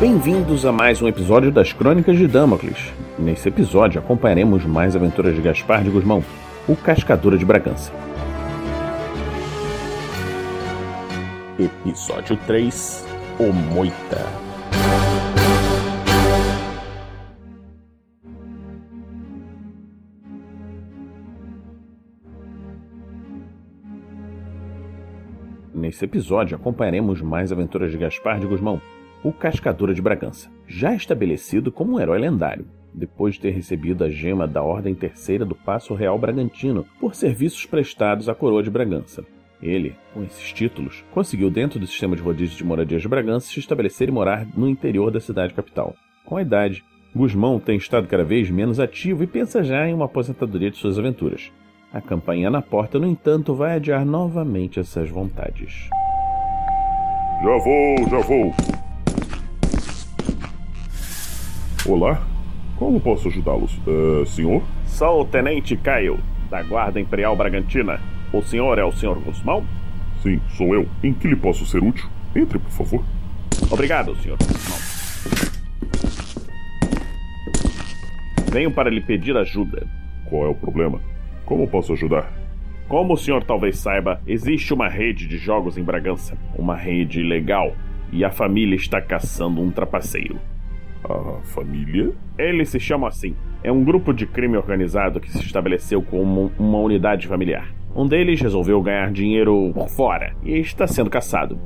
Bem-vindos a mais um episódio das Crônicas de Damocles. Nesse episódio acompanharemos mais aventuras de Gaspar de Guzmão, o Cascadura de Bragança. Episódio 3 O Moita. Nesse episódio acompanharemos mais aventuras de Gaspar de Guzmão, o Cascadura de Bragança, já estabelecido como um herói lendário, depois de ter recebido a gema da Ordem Terceira do Paço Real Bragantino por serviços prestados à coroa de Bragança. Ele, com esses títulos, conseguiu, dentro do sistema de rodízio de moradias de Bragança, se estabelecer e morar no interior da cidade capital. Com a idade, Guzmão tem estado cada vez menos ativo e pensa já em uma aposentadoria de suas aventuras. A campanha na porta, no entanto, vai adiar novamente essas vontades. Já vou, já vou. Olá, como posso ajudá-los? Uh, senhor? Sou o Tenente Caio, da Guarda Imperial Bragantina. O senhor é o senhor Guzmão? Sim, sou eu. Em que lhe posso ser útil? Entre, por favor. Obrigado, senhor Guzmão. Venho para lhe pedir ajuda. Qual é o problema? Como posso ajudar? Como o senhor talvez saiba, existe uma rede de jogos em Bragança. Uma rede ilegal. E a família está caçando um trapaceiro. A família? Eles se chamam assim. É um grupo de crime organizado que se estabeleceu como uma unidade familiar. Um deles resolveu ganhar dinheiro por fora e está sendo caçado.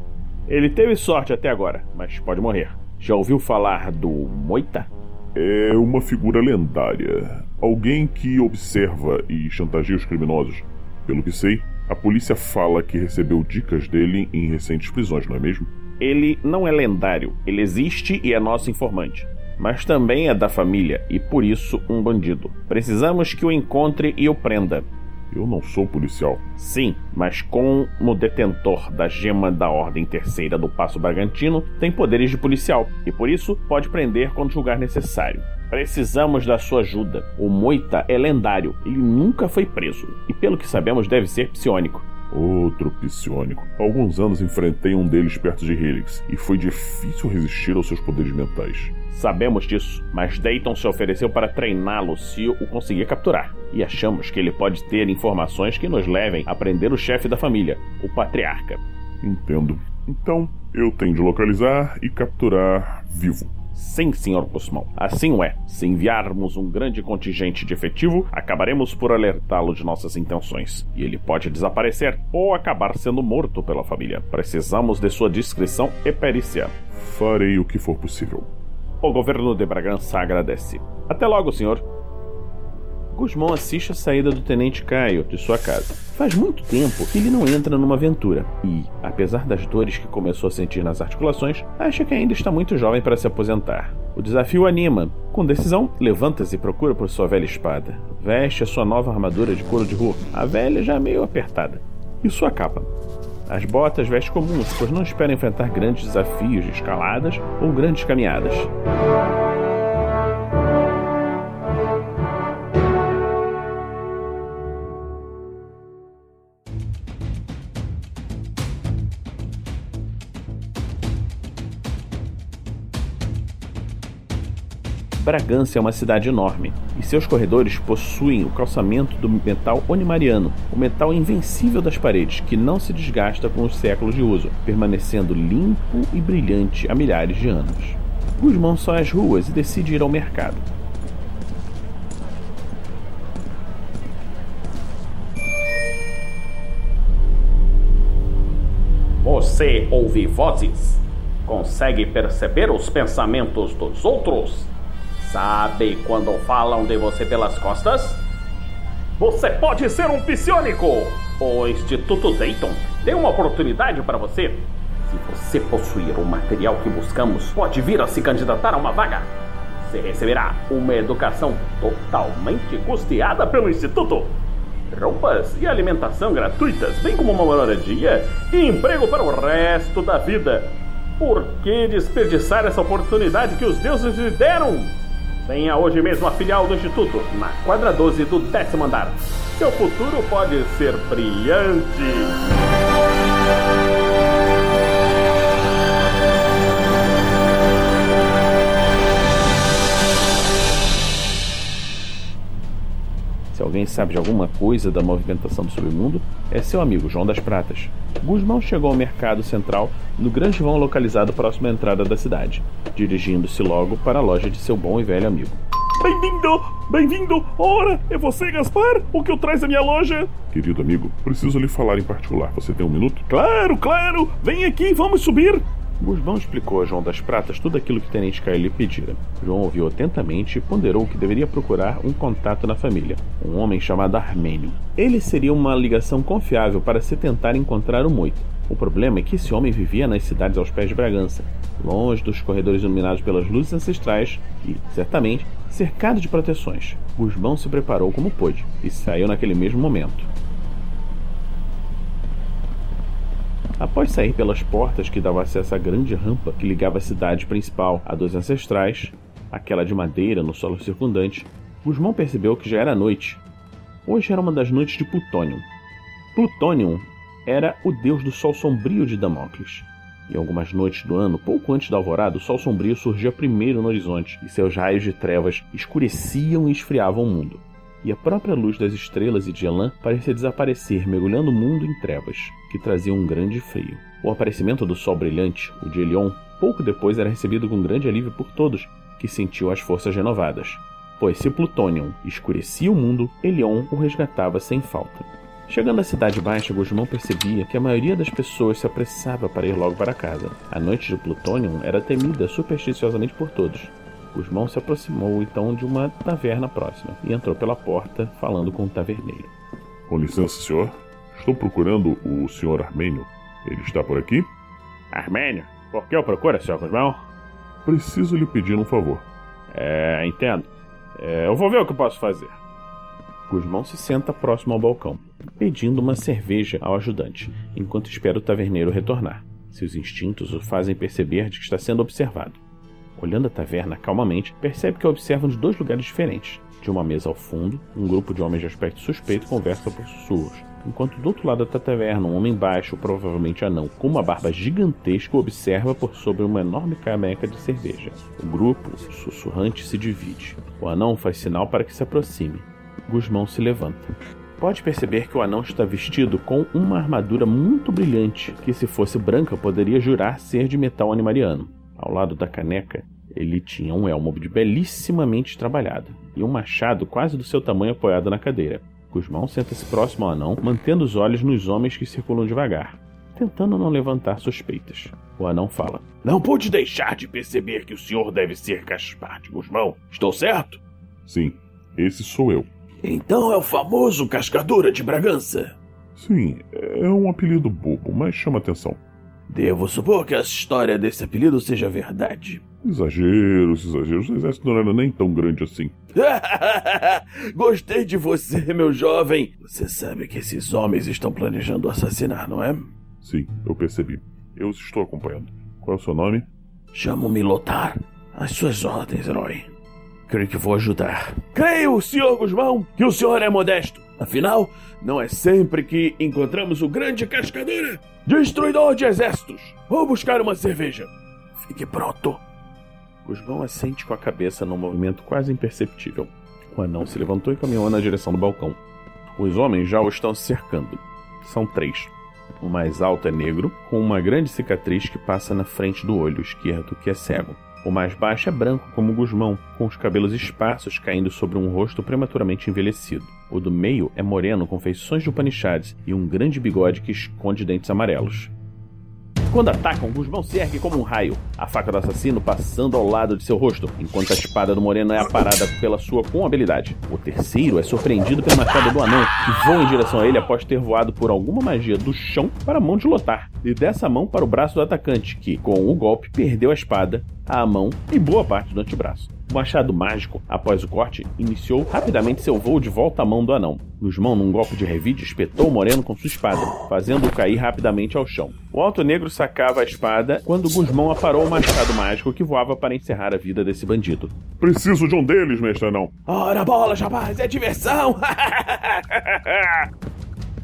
Ele teve sorte até agora, mas pode morrer. Já ouviu falar do Moita? É uma figura lendária. Alguém que observa e chantageia os criminosos. Pelo que sei, a polícia fala que recebeu dicas dele em recentes prisões, não é mesmo? Ele não é lendário, ele existe e é nosso informante. Mas também é da família e por isso um bandido. Precisamos que o encontre e o prenda. Eu não sou policial. Sim, mas como detentor da gema da Ordem Terceira do Passo Bragantino, tem poderes de policial e por isso pode prender quando julgar necessário. Precisamos da sua ajuda. O Moita é lendário, ele nunca foi preso e, pelo que sabemos, deve ser psionico. Outro psionico. Há alguns anos enfrentei um deles perto de Helix e foi difícil resistir aos seus poderes mentais. Sabemos disso, mas Dayton se ofereceu para treiná-lo se o conseguir capturar. E achamos que ele pode ter informações que nos levem a prender o chefe da família, o patriarca. Entendo. Então, eu tenho de localizar e capturar vivo. Sim, Sr. Guzmão. Assim o é. Se enviarmos um grande contingente de efetivo, acabaremos por alertá-lo de nossas intenções. E ele pode desaparecer ou acabar sendo morto pela família. Precisamos de sua discrição e perícia. Farei o que for possível. O governo de Bragança agradece. Até logo, senhor. Guzmão assiste a saída do Tenente Caio de sua casa. Faz muito tempo que ele não entra numa aventura e, apesar das dores que começou a sentir nas articulações, acha que ainda está muito jovem para se aposentar. O desafio anima. Com decisão, levanta-se e procura por sua velha espada. Veste a sua nova armadura de couro de rua, a velha já meio apertada, e sua capa. As botas veste comuns, pois não espera enfrentar grandes desafios de escaladas ou grandes caminhadas. Bragança é uma cidade enorme e seus corredores possuem o calçamento do metal onimariano, o metal invencível das paredes que não se desgasta com os séculos de uso, permanecendo limpo e brilhante há milhares de anos. Guzmão sai às ruas e decide ir ao mercado. Você ouve vozes? Consegue perceber os pensamentos dos outros? Sabe quando falam de você pelas costas? Você pode ser um psionico! O Instituto Dayton deu uma oportunidade para você. Se você possuir o material que buscamos, pode vir a se candidatar a uma vaga. Você receberá uma educação totalmente custeada pelo Instituto. Roupas e alimentação gratuitas, bem como uma moradia e emprego para o resto da vida. Por que desperdiçar essa oportunidade que os deuses lhe deram? Venha hoje mesmo a filial do Instituto, na quadra 12 do décimo andar. Seu futuro pode ser brilhante. Alguém sabe de alguma coisa da movimentação do submundo, é seu amigo João das Pratas. Guzmão chegou ao mercado central no grande vão localizado próximo à entrada da cidade, dirigindo-se logo para a loja de seu bom e velho amigo. Bem-vindo! Bem-vindo! Ora, é você, Gaspar? O que eu traz à minha loja? Querido amigo, preciso lhe falar em particular. Você tem um minuto? Claro, claro! Vem aqui, vamos subir! Guzmão explicou a João das Pratas tudo aquilo que Tenente Caio lhe pedira. João ouviu atentamente e ponderou que deveria procurar um contato na família, um homem chamado Armênio. Ele seria uma ligação confiável para se tentar encontrar o Moito. O problema é que esse homem vivia nas cidades aos pés de Bragança, longe dos corredores iluminados pelas luzes ancestrais e, certamente, cercado de proteções. Guzmão se preparou como pôde e saiu naquele mesmo momento. Após sair pelas portas que davam acesso à grande rampa que ligava a cidade principal a dos ancestrais, aquela de madeira no solo circundante, Guzmão percebeu que já era noite. Hoje era uma das noites de Plutônio. Plutônio era o deus do sol sombrio de Damocles. Em algumas noites do ano, pouco antes da alvorada, o sol sombrio surgia primeiro no horizonte e seus raios de trevas escureciam e esfriavam o mundo e a própria luz das estrelas e de Elan parecia desaparecer, mergulhando o mundo em trevas, que traziam um grande frio. O aparecimento do sol brilhante, o de Elion, pouco depois era recebido com grande alívio por todos, que sentiam as forças renovadas. Pois se Plutônio escurecia o mundo, Elion o resgatava sem falta. Chegando à Cidade Baixa, Guzmão percebia que a maioria das pessoas se apressava para ir logo para casa. A noite de Plutônio era temida supersticiosamente por todos, Guzmão se aproximou então de uma taverna próxima e entrou pela porta falando com o taverneiro. Com licença, senhor. Estou procurando o senhor Armênio. Ele está por aqui? Armênio? Por que eu procuro, senhor Guzmão? Preciso lhe pedir um favor. É, entendo. É, eu vou ver o que posso fazer. Guzmão se senta próximo ao balcão, pedindo uma cerveja ao ajudante, enquanto espera o taverneiro retornar. Seus instintos o fazem perceber de que está sendo observado. Olhando a taverna calmamente, percebe que a observam de dois lugares diferentes. De uma mesa ao fundo, um grupo de homens de aspecto suspeito conversa por sussurros, enquanto do outro lado da taverna, um homem baixo, provavelmente anão, com uma barba gigantesca, observa por sobre uma enorme caneca de cerveja. O grupo, sussurrante, se divide. O anão faz sinal para que se aproxime. Guzmão se levanta. Pode perceber que o anão está vestido com uma armadura muito brilhante, que se fosse branca poderia jurar ser de metal animariano. Ao lado da caneca, ele tinha um elmo de belíssimamente trabalhado e um machado quase do seu tamanho apoiado na cadeira. Guzmão senta-se próximo ao anão, mantendo os olhos nos homens que circulam devagar, tentando não levantar suspeitas. O anão fala: Não pude deixar de perceber que o senhor deve ser Gaspar de Guzmão. Estou certo? Sim, esse sou eu. Então é o famoso Cascadura de Bragança. Sim, é um apelido bobo, mas chama atenção. Devo supor que a história desse apelido seja verdade. Exageros, exageros. O exército não era nem tão grande assim. Gostei de você, meu jovem. Você sabe que esses homens estão planejando assassinar, não é? Sim, eu percebi. Eu os estou acompanhando. Qual é o seu nome? Chamo-me Lotar. As suas ordens, herói. Creio que vou ajudar. Creio, senhor Guzmão, que o senhor é modesto. Afinal, não é sempre que encontramos o grande cascadura, destruidor de exércitos. Vou buscar uma cerveja. Fique pronto. Guzmão assente com a cabeça num movimento quase imperceptível. O anão se levantou e caminhou na direção do balcão. Os homens já o estão cercando. São três. O mais alto é negro, com uma grande cicatriz que passa na frente do olho esquerdo, que é cego. O mais baixo é branco como Guzmão, com os cabelos esparsos caindo sobre um rosto prematuramente envelhecido. O do meio é moreno com feições de Upanishads e um grande bigode que esconde dentes amarelos. Quando atacam, Guzmão se ergue como um raio, a faca do assassino passando ao lado de seu rosto, enquanto a espada do moreno é aparada pela sua com habilidade. O terceiro é surpreendido pelo machado do anão, que voa em direção a ele após ter voado por alguma magia do chão para a mão de Lotar, e dessa mão para o braço do atacante, que, com o golpe, perdeu a espada, a mão e boa parte do antebraço. O machado mágico, após o corte, iniciou rapidamente seu voo de volta à mão do anão. Guzmão, num golpe de revide, espetou o moreno com sua espada, fazendo-o cair rapidamente ao chão. O alto negro sacava a espada quando Guzmão aparou o machado mágico que voava para encerrar a vida desse bandido. Preciso de um deles, mestre anão. Ora bola, rapaz, é diversão!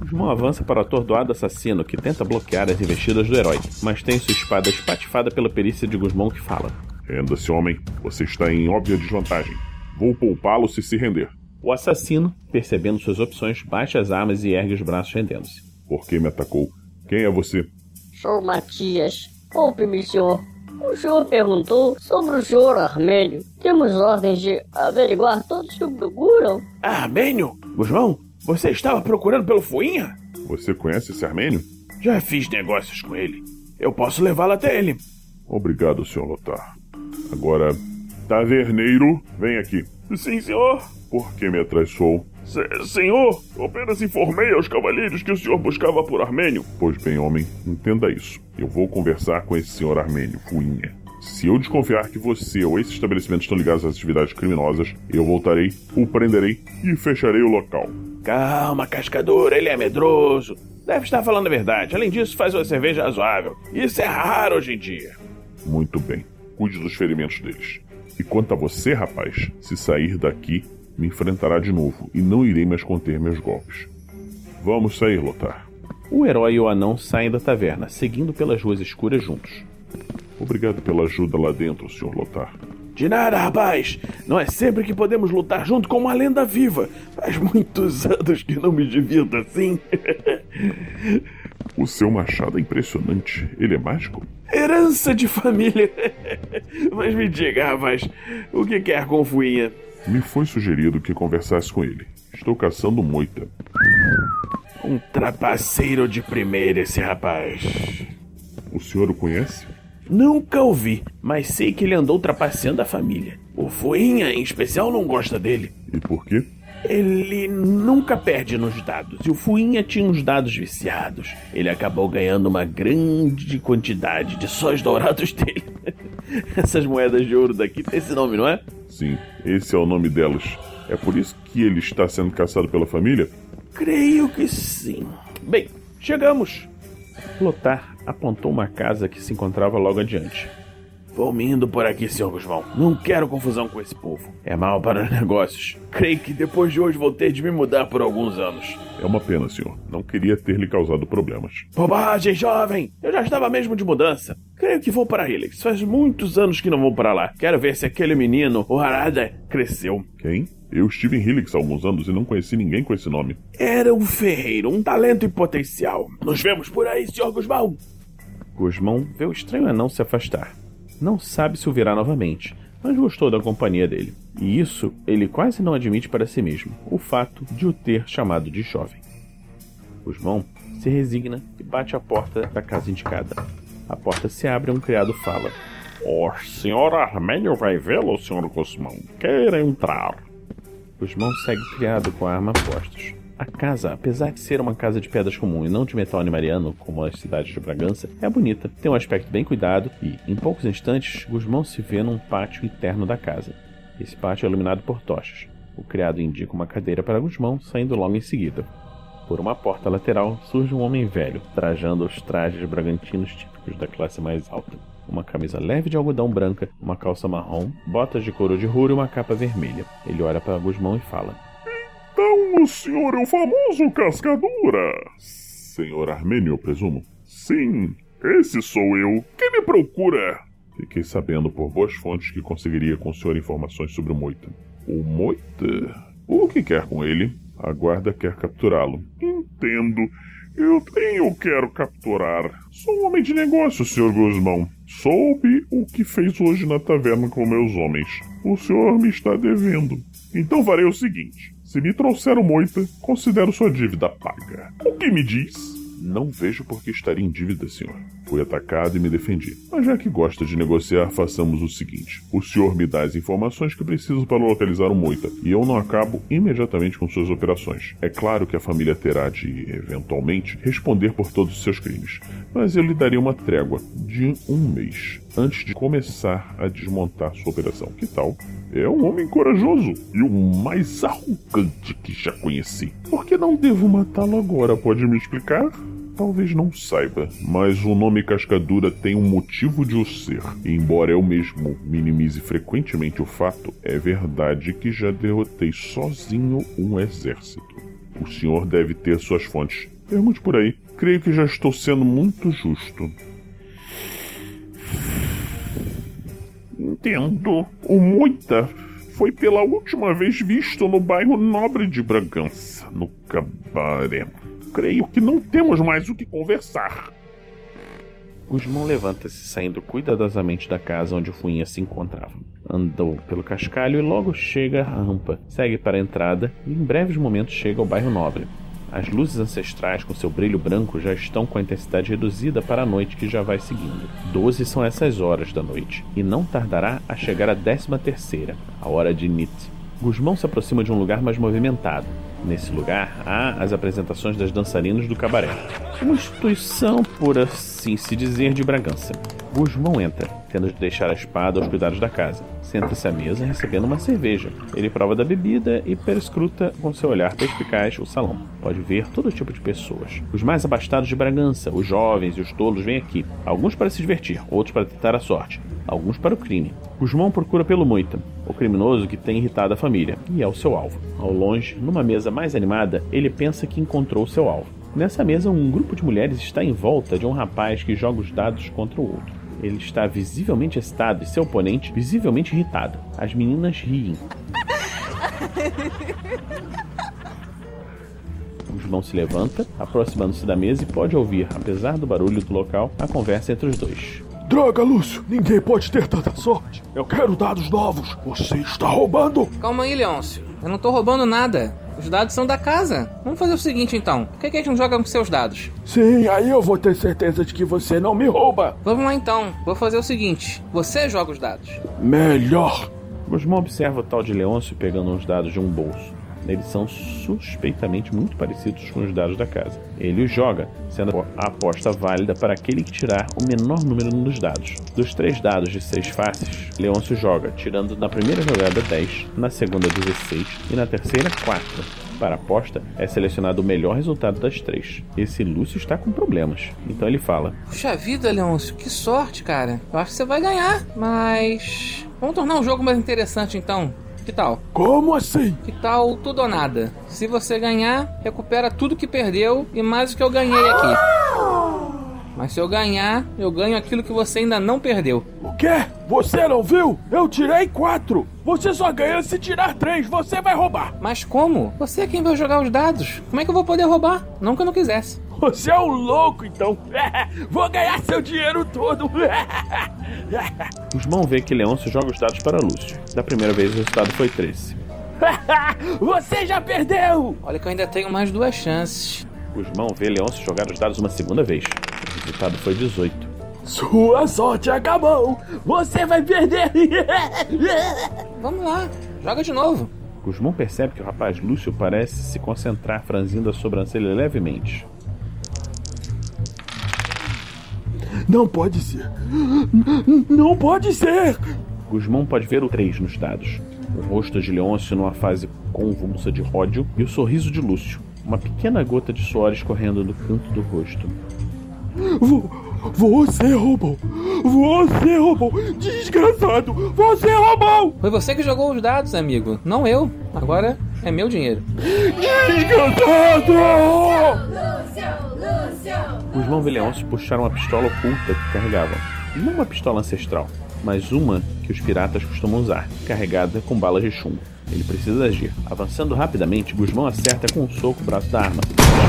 Guzmão avança para o atordoado assassino que tenta bloquear as investidas do herói, mas tem sua espada espatifada pela perícia de Guzmão que fala: Renda-se, homem. Você está em óbvia desvantagem. Vou poupá-lo se se render. O assassino, percebendo suas opções, baixa as armas e ergue os braços rendendo-se. Por que me atacou? Quem é você? Sou Matias. Poupe-me, senhor. O senhor perguntou sobre o senhor Armênio. Temos ordens de averiguar todos que o procuram. Armênio? Guzmão, você estava procurando pelo Fuinha? Você conhece esse armênio? Já fiz negócios com ele. Eu posso levá-lo até ele. Obrigado, Sr. Lotar. Agora, taverneiro, vem aqui. Sim, senhor. Por que me atraiçou? Senhor, eu apenas informei aos cavalheiros que o senhor buscava por Armênio. Pois bem, homem, entenda isso. Eu vou conversar com esse senhor Armênio, Fuinha. Se eu desconfiar que você ou esse estabelecimento estão ligados às atividades criminosas, eu voltarei, o prenderei e fecharei o local. Calma, cascador, ele é medroso. Deve estar falando a verdade. Além disso, faz uma cerveja razoável. Isso é raro hoje em dia. Muito bem. Cuide dos ferimentos deles. E quanto a você, rapaz, se sair daqui, me enfrentará de novo e não irei mais conter meus golpes. Vamos sair, Lotar. O herói e o anão saem da taverna, seguindo pelas ruas escuras juntos. Obrigado pela ajuda lá dentro, Sr. Lotar. De nada, rapaz. Não é sempre que podemos lutar junto com uma lenda viva. Faz muitos anos que não me divirto assim. o seu machado é impressionante. Ele é mágico? Herança de família. Mas me diga, rapaz, o que quer com Fuinha? Me foi sugerido que conversasse com ele. Estou caçando moita. Um trapaceiro de primeira, esse rapaz. O senhor o conhece? Nunca ouvi, mas sei que ele andou trapaceando a família. O Fuinha, em especial, não gosta dele. E por quê? Ele nunca perde nos dados, e o Fuinha tinha uns dados viciados. Ele acabou ganhando uma grande quantidade de sóis dourados dele. Essas moedas de ouro daqui tem esse nome, não é? Sim, esse é o nome delas. É por isso que ele está sendo caçado pela família? Creio que sim. Bem, chegamos. Lotar apontou uma casa que se encontrava logo adiante. Vou me indo por aqui, Sr. Guzmão. Não quero confusão com esse povo. É mal para os negócios. Creio que depois de hoje vou ter de me mudar por alguns anos. É uma pena, senhor. Não queria ter lhe causado problemas. Bobagem, jovem! Eu já estava mesmo de mudança. Creio que vou para Helix. Faz muitos anos que não vou para lá. Quero ver se aquele menino, o Harada, cresceu. Quem? Eu estive em Helix há alguns anos e não conheci ninguém com esse nome. Era um ferreiro, um talento e potencial. Nos vemos por aí, Sr. Guzmão. Guzmão vê o estranho anão se afastar. Não sabe se o verá novamente, mas gostou da companhia dele. E isso ele quase não admite para si mesmo, o fato de o ter chamado de jovem. Guzmão se resigna e bate a porta da casa indicada. A porta se abre e um criado fala: O senhor Armênio vai vê-lo, senhor Guzmão. Quer entrar. Guzmão segue o criado com a arma postos. A casa, apesar de ser uma casa de pedras comum e não de metal animariano, como as cidades de Bragança, é bonita, tem um aspecto bem cuidado e, em poucos instantes, Guzmão se vê num pátio interno da casa. Esse pátio é iluminado por tochas. O criado indica uma cadeira para Guzmão, saindo logo em seguida. Por uma porta lateral surge um homem velho, trajando os trajes bragantinos típicos da classe mais alta. Uma camisa leve de algodão branca, uma calça marrom, botas de couro de ruro e uma capa vermelha. Ele olha para Guzmão e fala: o senhor é o famoso Cascadura? Senhor Armênio, presumo? Sim, esse sou eu. Quem me procura? Fiquei sabendo por boas fontes que conseguiria com o senhor informações sobre o Moita. O Moita? O que quer com ele? A guarda quer capturá-lo. Entendo. Eu tenho quero capturar. Sou um homem de negócio, Sr. Guzmão. Soube o que fez hoje na taverna com meus homens. O senhor me está devendo. Então farei o seguinte: se me trouxeram moita, considero sua dívida paga. O que me diz? Não vejo por que estaria em dívida, senhor. Fui atacado e me defendi. Mas já que gosta de negociar, façamos o seguinte: o senhor me dá as informações que preciso para localizar o Moita, e eu não acabo imediatamente com suas operações. É claro que a família terá de, eventualmente, responder por todos os seus crimes, mas eu lhe daria uma trégua de um mês antes de começar a desmontar sua operação. Que tal? É um homem corajoso e o mais arrogante que já conheci. Por que não devo matá-lo agora? Pode me explicar? Talvez não saiba, mas o nome Cascadura tem um motivo de o ser. E embora eu mesmo minimize frequentemente o fato, é verdade que já derrotei sozinho um exército. O senhor deve ter suas fontes. Pergunte por aí. Creio que já estou sendo muito justo. Entendo. O Moita foi pela última vez visto no bairro Nobre de Bragança, no cabaré. Creio que não temos mais o que conversar. Guzmão levanta-se, saindo cuidadosamente da casa onde o Fuinha se encontrava. Andou pelo cascalho e logo chega à rampa. Segue para a entrada e em breves momentos chega ao bairro Nobre. As luzes ancestrais com seu brilho branco já estão com a intensidade reduzida para a noite que já vai seguindo. Doze são essas horas da noite, e não tardará a chegar a décima terceira, a hora de Nit. Guzmão se aproxima de um lugar mais movimentado. Nesse lugar há as apresentações das dançarinas do cabaré. Uma instituição, por assim se dizer, de Bragança. Guzmão entra, tendo de deixar a espada aos cuidados da casa. Senta-se à mesa recebendo uma cerveja. Ele prova da bebida e perscruta com seu olhar perspicaz o salão. Pode ver todo tipo de pessoas. Os mais abastados de Bragança, os jovens e os tolos vêm aqui. Alguns para se divertir, outros para tentar a sorte. Alguns para o crime. Guzmão procura pelo Moita, o criminoso que tem irritado a família, e é o seu alvo. Ao longe, numa mesa mais animada, ele pensa que encontrou seu alvo. Nessa mesa, um grupo de mulheres está em volta de um rapaz que joga os dados contra o outro. Ele está visivelmente excitado e seu oponente visivelmente irritado. As meninas riem. O se levanta, aproximando-se da mesa e pode ouvir, apesar do barulho do local, a conversa entre os dois. Droga, Lúcio! Ninguém pode ter tanta sorte! Eu quero dados novos! Você está roubando! Calma aí, Leôncio. Eu não tô roubando nada. Os dados são da casa. Vamos fazer o seguinte então. Por que, que a gente não joga com seus dados? Sim, aí eu vou ter certeza de que você não me rouba! Vamos lá então. Vou fazer o seguinte. Você joga os dados. Melhor! Guzmão observa o tal de Leôncio pegando uns dados de um bolso. Eles são suspeitamente muito parecidos com os dados da casa. Ele os joga, sendo a aposta válida para aquele que tirar o menor número dos dados. Dos três dados de seis faces, Leôncio joga, tirando na primeira jogada 10, na segunda 16 e na terceira 4. Para a aposta, é selecionado o melhor resultado das três. Esse Lúcio está com problemas. Então ele fala: Puxa vida, Leôncio, que sorte, cara. Eu acho que você vai ganhar, mas. Vamos tornar o jogo mais interessante então. Que tal? Como assim? Que tal tudo ou nada? Se você ganhar, recupera tudo que perdeu e mais o que eu ganhei aqui. Mas se eu ganhar, eu ganho aquilo que você ainda não perdeu. O quê? Você não viu? Eu tirei quatro! Você só ganha se tirar três, você vai roubar! Mas como? Você é quem vai jogar os dados. Como é que eu vou poder roubar? Não que eu não quisesse. Você é um louco, então! Vou ganhar seu dinheiro todo! Guzmão vê que Leôncio joga os dados para Lúcio. Da primeira vez o resultado foi 13. Você já perdeu! Olha que eu ainda tenho mais duas chances. Guzmão vê Leôncio jogar os dados uma segunda vez. O resultado foi 18. Sua sorte acabou! Você vai perder! Vamos lá, joga de novo. Guzmão percebe que o rapaz Lúcio parece se concentrar, franzindo a sobrancelha levemente. Não pode ser! Não pode ser! Guzmão pode ver o 3 nos dados. O rosto de Leôncio numa fase convulsa de ódio e o sorriso de Lúcio. Uma pequena gota de suor escorrendo no canto do rosto. Você roubou! Você roubou! Desgraçado! Você roubou! Foi você que jogou os dados, amigo, não eu. Agora é meu dinheiro. Desgraçado! Guzmão e Leôncio puxaram uma pistola oculta que carregavam. Não uma pistola ancestral, mas uma que os piratas costumam usar, carregada com balas de chumbo. Ele precisa agir. Avançando rapidamente, Guzmão acerta com um soco o braço da arma.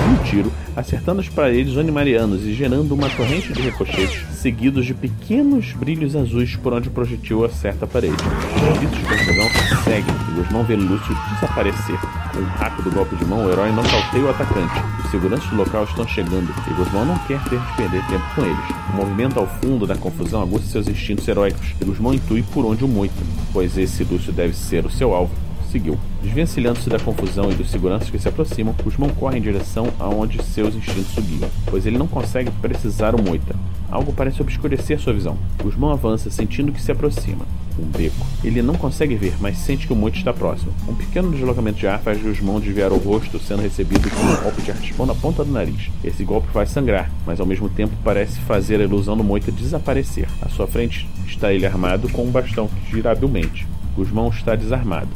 Um tiro, acertando as paredes onimarianas e gerando uma torrente de ricochetes, seguidos de pequenos brilhos azuis por onde o projetil acerta a parede. Os gritos de seguem e Guzmão vê Lúcio desaparecer. Um rápido golpe de mão, o herói nocauteia o atacante. Os seguranças do local estão chegando e Guzmão não quer ter de perder tempo com eles. O movimento ao fundo da confusão aguça seus instintos heróicos e Guzmão intui por onde o moita, pois esse Lúcio deve ser o seu alvo seguiu. Desvencilhando-se da confusão e dos seguranças que se aproximam, Guzmão corre em direção aonde seus instintos subiam, pois ele não consegue precisar o Moita. Algo parece obscurecer sua visão. Guzmão avança, sentindo que se aproxima. Um beco. Ele não consegue ver, mas sente que o Moita está próximo. Um pequeno deslocamento de ar faz Guzmão desviar o rosto, sendo recebido com um golpe de artispão na ponta do nariz. Esse golpe vai sangrar, mas ao mesmo tempo parece fazer a ilusão do Moita desaparecer. À sua frente está ele armado com um bastão que gira habilmente. Guzmão está desarmado.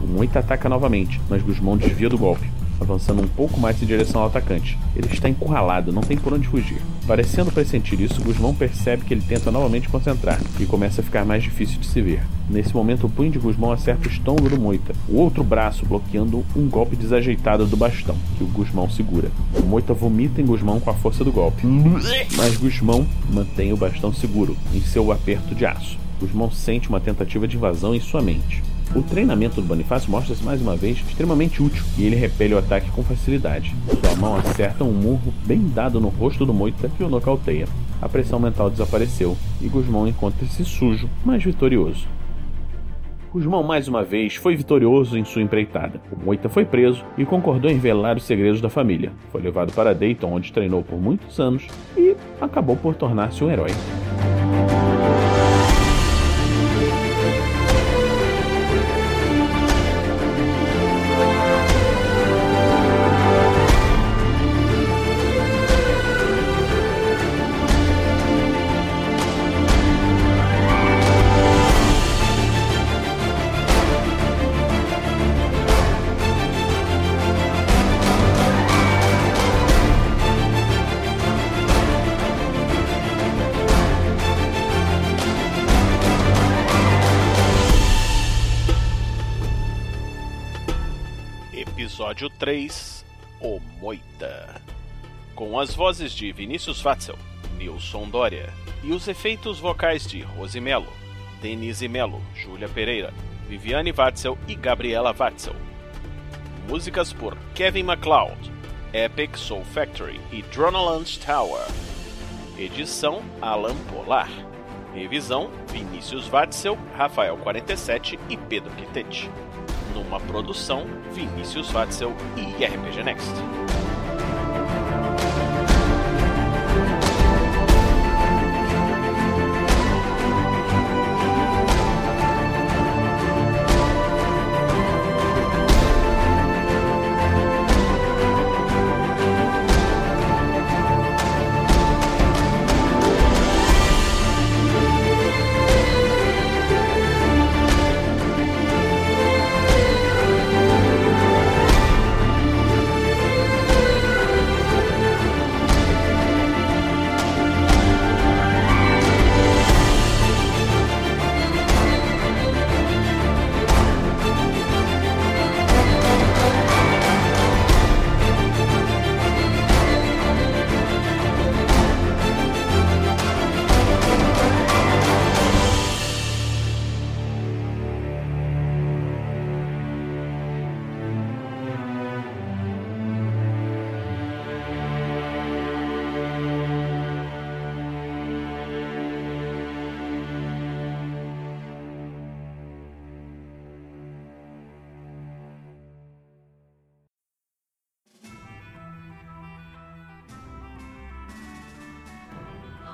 O Moita ataca novamente, mas Guzmão desvia do golpe. Avançando um pouco mais em direção ao atacante. Ele está encurralado, não tem por onde fugir. Parecendo pressentir isso, Guzmão percebe que ele tenta novamente concentrar e começa a ficar mais difícil de se ver. Nesse momento, o punho de Guzmão acerta o estômago do Moita, o outro braço bloqueando um golpe desajeitado do bastão, que o Guzmão segura. O Moita vomita em Guzmão com a força do golpe, mas Guzmão mantém o bastão seguro em seu aperto de aço. Guzmão sente uma tentativa de invasão em sua mente. O treinamento do Bonifácio mostra-se mais uma vez extremamente útil e ele repele o ataque com facilidade. Sua mão acerta um murro bem dado no rosto do Moita que o nocauteia. A pressão mental desapareceu e Guzmão encontra-se sujo, mas vitorioso. Guzmão mais uma vez foi vitorioso em sua empreitada. O Moita foi preso e concordou em velar os segredos da família. Foi levado para Dayton, onde treinou por muitos anos e acabou por tornar-se um herói. 3 O Moita Com as vozes de Vinícius Watzel, Nilson Dória e os efeitos vocais de Rose Melo, Denise Melo, Júlia Pereira, Viviane Watzel e Gabriela Watzel. Músicas por Kevin MacLeod, Epic Soul Factory e Droneland Tower. Edição Alan Polar. Revisão Vinícius Watzel, Rafael 47 e Pedro Quitete numa produção Vinícius Watzel e RPG Next.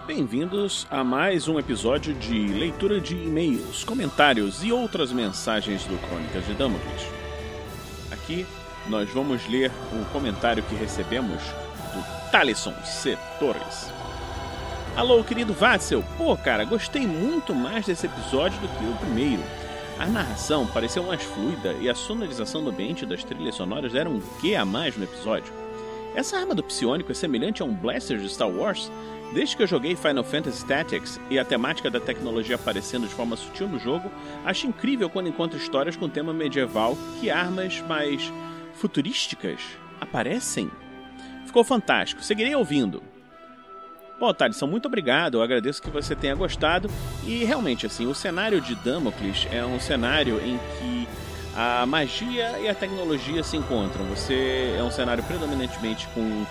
Bem-vindos a mais um episódio de leitura de e-mails, comentários e outras mensagens do Crônicas de Damocles. Aqui nós vamos ler o comentário que recebemos do Talisson C. Torres. Alô, querido Vatzel. Pô, cara, gostei muito mais desse episódio do que o primeiro. A narração pareceu mais fluida e a sonorização do ambiente das trilhas sonoras deram um quê a mais no episódio. Essa arma do psionico é semelhante a um blaster de Star Wars? Desde que eu joguei Final Fantasy Tactics e a temática da tecnologia aparecendo de forma sutil no jogo, acho incrível quando encontro histórias com tema medieval que armas mais futurísticas aparecem. Ficou fantástico, seguirei ouvindo. Bom, Thaleson, muito obrigado. Eu agradeço que você tenha gostado. E realmente, assim, o cenário de Damocles é um cenário em que a magia e a tecnologia se encontram. Você é um cenário predominantemente com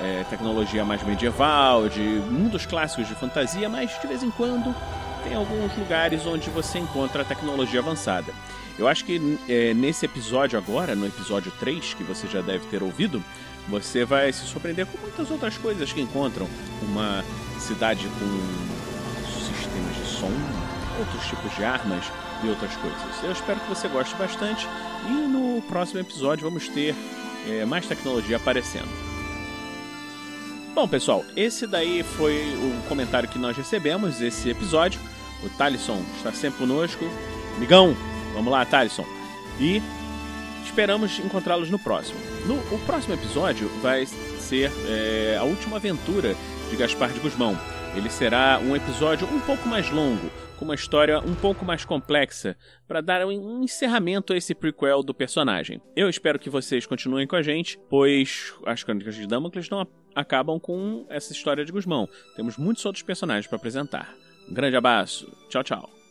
é, tecnologia mais medieval, de mundos clássicos de fantasia, mas de vez em quando tem alguns lugares onde você encontra tecnologia avançada. Eu acho que é, nesse episódio agora, no episódio 3, que você já deve ter ouvido, você vai se surpreender com muitas outras coisas que encontram. Uma cidade com sistemas de som, outros tipos de armas e outras coisas. Eu espero que você goste bastante e no próximo episódio vamos ter é, mais tecnologia aparecendo. Bom, pessoal, esse daí foi o comentário que nós recebemos desse episódio. O Talisson está sempre conosco. Migão, vamos lá, Talisson. E esperamos encontrá-los no próximo. No o próximo episódio vai ser é, a última aventura de Gaspar de Guzmão. Ele será um episódio um pouco mais longo, com uma história um pouco mais complexa, para dar um encerramento a esse prequel do personagem. Eu espero que vocês continuem com a gente, pois as Crônicas de Damocles não acabam com essa história de Guzmão. Temos muitos outros personagens para apresentar. Um grande abraço, tchau, tchau.